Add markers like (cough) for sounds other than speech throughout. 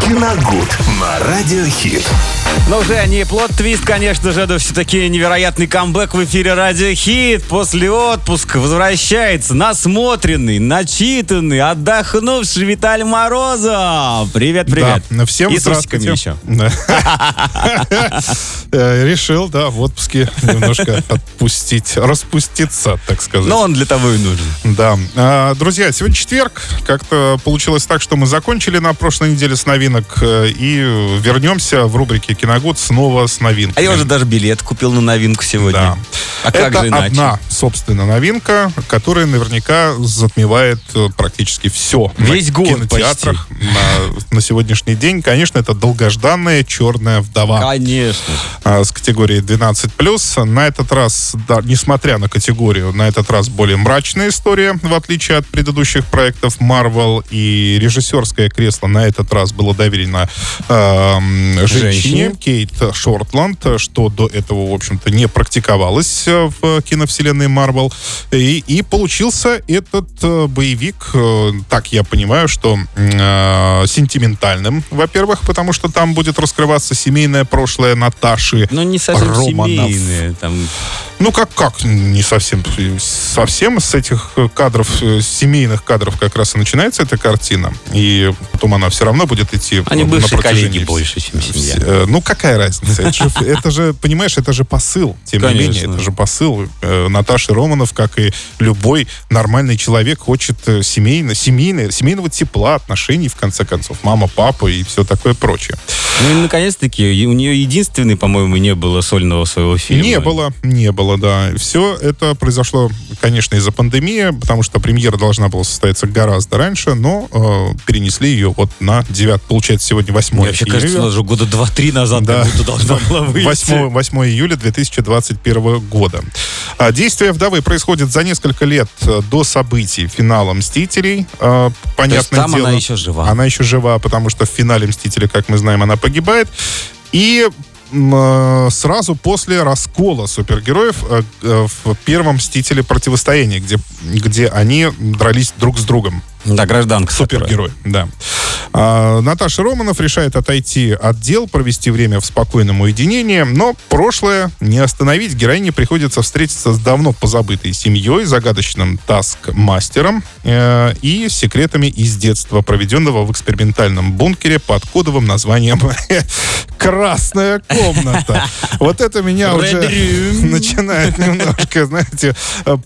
Киногуд на Радиохит. Но уже не плод-твист, конечно же, это все-таки невероятный камбэк в эфире Радио Хит. После отпуска возвращается насмотренный, начитанный, отдохнувший Виталий Морозов. Привет, привет. Да, всем И с здравствуйте. усиками еще. Да. (laughs) Решил, да, в отпуске немножко отпустить, распуститься, так сказать. Но он для того и нужен. Да. А, Друзья, сегодня четверг. Как-то получилось так, что мы закончили на прошлой неделе с новинок э, и вернемся в рубрике «Киногуд» снова с новинками. А я уже даже билет купил на новинку сегодня. Да. А как Это же иначе? одна, собственно, новинка, которая наверняка затмевает э, практически все. Весь на год кинотеатрах на, на сегодняшний день. Конечно, это долгожданная «Черная вдова». Конечно. а, с категорией 12+. На этот раз, да, несмотря на категорию, на этот раз более мрачная история, в отличие от предыдущих проектов Marvel. И режиссерское кресло на этот раз было доверено эм, женщине, Женщине. Кейт Шортланд, что до этого, в общем-то, не практиковалось э, в киновселенной Marvel. И, и получился этот э, боевик, э, так я понимаю, что э, сентиментальным, во-первых, потому что там будет раскрываться семейное прошлое Наташи Ну, не совсем Романов. семейные. Там... ну, как, как, не совсем. Совсем с этих кадров, э, семейных кадров как раз и начинается эта картина. И потом она все равно будет идти Они на бывшие протяжении коллеги больше, чем семья. Э, Ну, какая разница? Это же, (laughs) это же, понимаешь, это же посыл. Тем не Конечно. менее, это же посыл. Э, Наташа Романов, как и любой нормальный человек, хочет семейно, семейное, семейного тепла, отношений, в конце концов. Мама, папа и все такое прочее. Ну и наконец-таки, у нее единственный, по-моему, не было сольного своего фильма. Не было, не было, да. Все это произошло, конечно, из-за пандемии, потому что премьера должна была состояться гораздо раньше, но э, перенесли ее вот на 9, получается, сегодня 8 Мне вообще кажется, июля. уже года два-три назад Да. как будто должна была (laughs) выйти. 8, 8 июля 2021 года. А, Действие «Вдовы» происходит за несколько лет э, до событий финала «Мстителей». А, Понятное там дело, она еще жива. Она еще жива, потому что в финале «Мстителя», как мы знаем, она погибает. И сразу после раскола супергероев э, э, в первом «Мстителе. Противостояние», где, где они дрались друг с другом. Да, гражданка. которая. Супергерой, да. А, Наташа Романов решает отойти от дел, провести время в спокойном уединении, но прошлое не остановить. Героине приходится встретиться с давно позабытой семьей, загадочным таскмастером э, и секретами из детства, проведенного в экспериментальном бункере под кодовым названием (laughs) «Красная комната». Вот это меня уже (laughs) начинает немножко, знаете,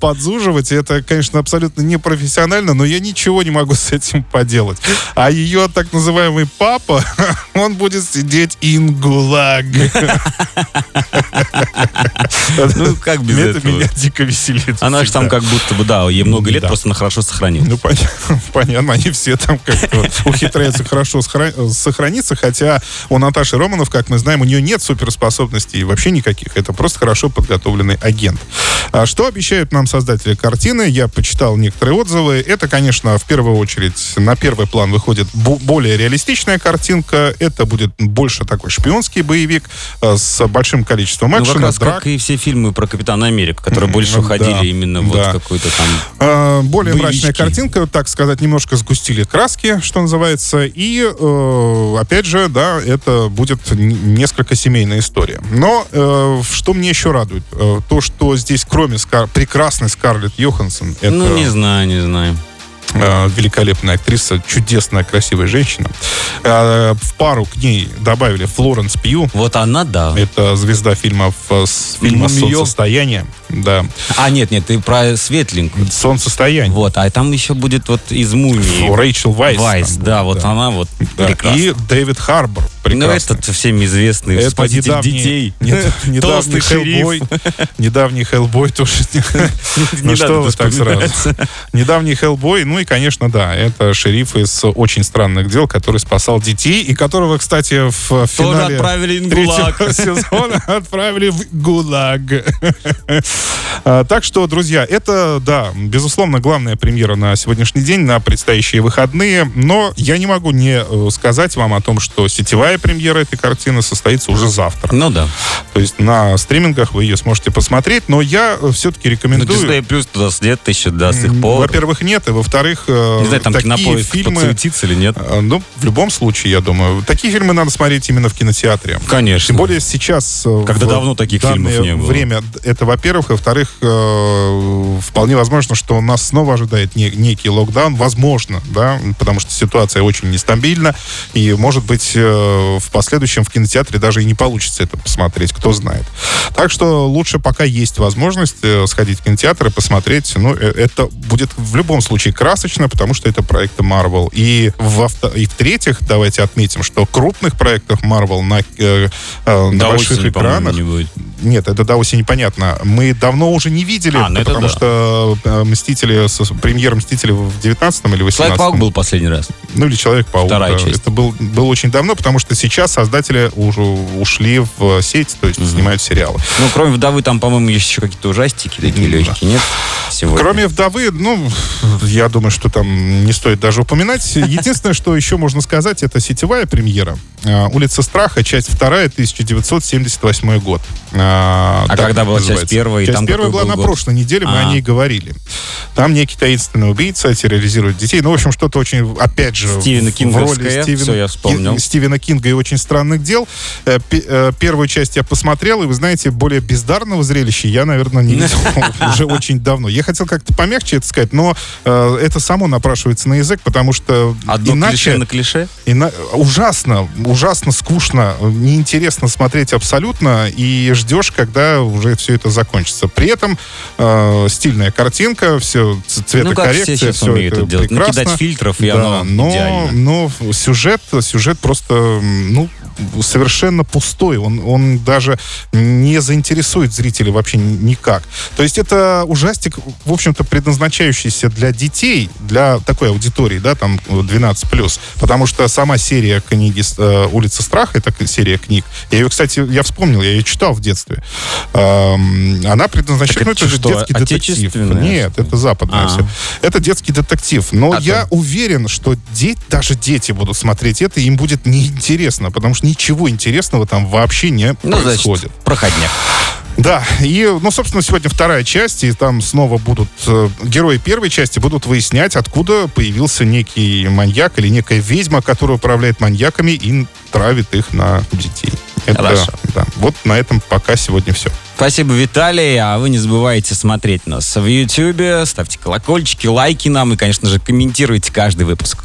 подзуживать. Это, конечно, абсолютно непрофессионально, но я ничего не могу с этим поделать. А ее так называемый папа, (laughs) он будет сидеть ингулаг. Ну, как без Это этого? меня дико веселит. Она же там как будто бы, да, ей много лет, просто она хорошо сохранилась. Ну, понятно, (laughs) понятно, они все там как-то ухитряются хорошо сохра- сохраниться, хотя у Наташи Романов, как мы знаем, у нее нет суперспособностей вообще никаких. Это просто хорошо подготовленный агент. А что обещают нам создатели картины? Я почитал некоторые отзывы. Это, конечно, в первую очередь на первый план выходит более реалистичная картинка. Это будет больше такой шпионский боевик э, с большим количеством Ну, как экшена, раз драк. как и все фильмы про Капитана Америка, которые больше ну, уходили да, именно вот да. какой-то там... Э, Более Боевички. мрачная картинка, так сказать, немножко сгустили краски, что называется. И, э, опять же, да, это будет несколько семейная история. Но э, что мне еще радует? Э, то, что здесь, кроме Скар- прекрасной Скарлетт Йоханссон, это Ну, не знаю, не знаю. Э, великолепная актриса, чудесная, красивая женщина, э, в пару к ней добавили Флоренс Пью. Вот она, да. Это звезда э, фильма Мумия. «Солнцестояние». Да. А, нет, нет, ты про светленькую. «Солнцестояние». Вот, а там еще будет вот из мумии. Рэйчел Вайс. Вайс, да, будет, вот она вот Да, прекрасна. И Дэвид Харбор. Ну, Прекрасный. этот всем известный Это спаситель недавний, детей. нет, (laughs) недавний (laughs) Хеллбой. (laughs) Недавний Хеллбой тоже. Ну что вы так сразу. Недавний Хеллбой. Ну и, конечно, да, это шериф из «Очень странных дел», который спасал детей, и которого, кстати, в финале отправили в третьего ГУЛАГ. сезона отправили в ГУЛАГ. А, Так что, друзья, это, да, безусловно, главная премьера на сегодняшний день, на предстоящие выходные. Но я не могу не э, сказать вам о том, что сетевая сетевая премьера этой картины состоится уже завтра. Ну да. То есть на стримингах вы ее сможете посмотреть, но я все-таки Ну, рекомендую... Disney Plus туда нет еще до сих пор. Во-первых, нет, и во-вторых, э, Не знаю, там такие фильмы... подсуетится или нет. э, Ну, в любом случае, я думаю, такие фильмы надо смотреть именно в кинотеатре. Конечно. Тем более сейчас... э, Когда давно таких фильмов не было. время, это во-первых. И во-вторых, э, вполне возможно, что нас снова ожидает не- некий локдаун. Возможно, да, потому что ситуация очень нестабильна. И, может быть, э, в последующем в кинотеатре даже и не получится это посмотреть, кто знает. Так что лучше, пока есть возможность э, сходить в кинотеатр и посмотреть. Ну, э, это будет в любом случае красочно, потому что это проекты Marvel. И, в и в-третьих, давайте отметим, что крупных проектов Marvel на, э, э, на больших осени, экранах не будет. Нет, это до осени непонятно. Мы давно уже не видели, А, ну потому да. что э, Мстители, премьера Мстители в 19 или 18 Человек-паук был последний раз. Ну, или Человек-паук. Вторая да. часть. Это был, было очень давно, потому что сейчас создатели уже ушли в сеть, то есть снимают сериалы. Ну, кроме вдовы, там, по-моему, есть еще какие-то ужастики такие Да. легкие, нет? Сегодня. Кроме «Вдовы», ну, я думаю, что там не стоит даже упоминать. Единственное, что еще можно сказать, это сетевая премьера. А, «Улица страха», часть вторая, 1978 год. А, так когда была часть называется. первая, и Часть там первая была был на год? прошлой неделе, мы А. о ней говорили. Там некий таинственный убийца терроризирует детей. Ну, в общем, что-то очень, опять же, Стивена в- в роли Стивена, Всё, я вспомнил. Стивена Кинга и очень странных дел. Э, э, Первую часть я посмотрел, и вы знаете, более бездарного зрелища я, наверное, не видел (laughs) уже очень давно. Я хотел как-то помягче это сказать, но э, это само напрашивается на язык, потому что Одно иначе... клише на клише? Ужасно, ужасно скучно, неинтересно смотреть абсолютно, и ждешь, когда уже все это закончится. При этом э, стильная картинка, все цветокоррекция, Ну, все все это это делать. прекрасно. Накидать фильтров, и Да, оно но, идеально. но сюжет, сюжет просто, ну, совершенно пустой. Он, он даже не заинтересует зрителя вообще ни- никак. То есть это ужастик, в общем-то, предназначающийся для детей, для такой аудитории, да, там 12+. Потому что сама серия книги э, «Улица страха», это серия книг, я ее, кстати, я вспомнил, я ее читал в детстве. Она предназначена, Так ну, это это же детский детектив. Нет, это западное А. все. Это детский детектив. Но А я то- уверен, что де- даже дети будут смотреть это, им будет неинтересно, потому что ничего интересного там вообще не Ну, происходит. значит, проходняк. Да, и, ну, собственно, сегодня вторая часть, и там снова будут э, герои первой части будут выяснять, откуда появился некий маньяк или некая ведьма, которая управляет маньяками и травит их на детей. Это, Хорошо. да. Вот на этом пока сегодня все. Спасибо, Виталий. А вы не забывайте смотреть нас в Ютьюбе, ставьте колокольчики, лайки нам и, конечно же, комментируйте каждый выпуск.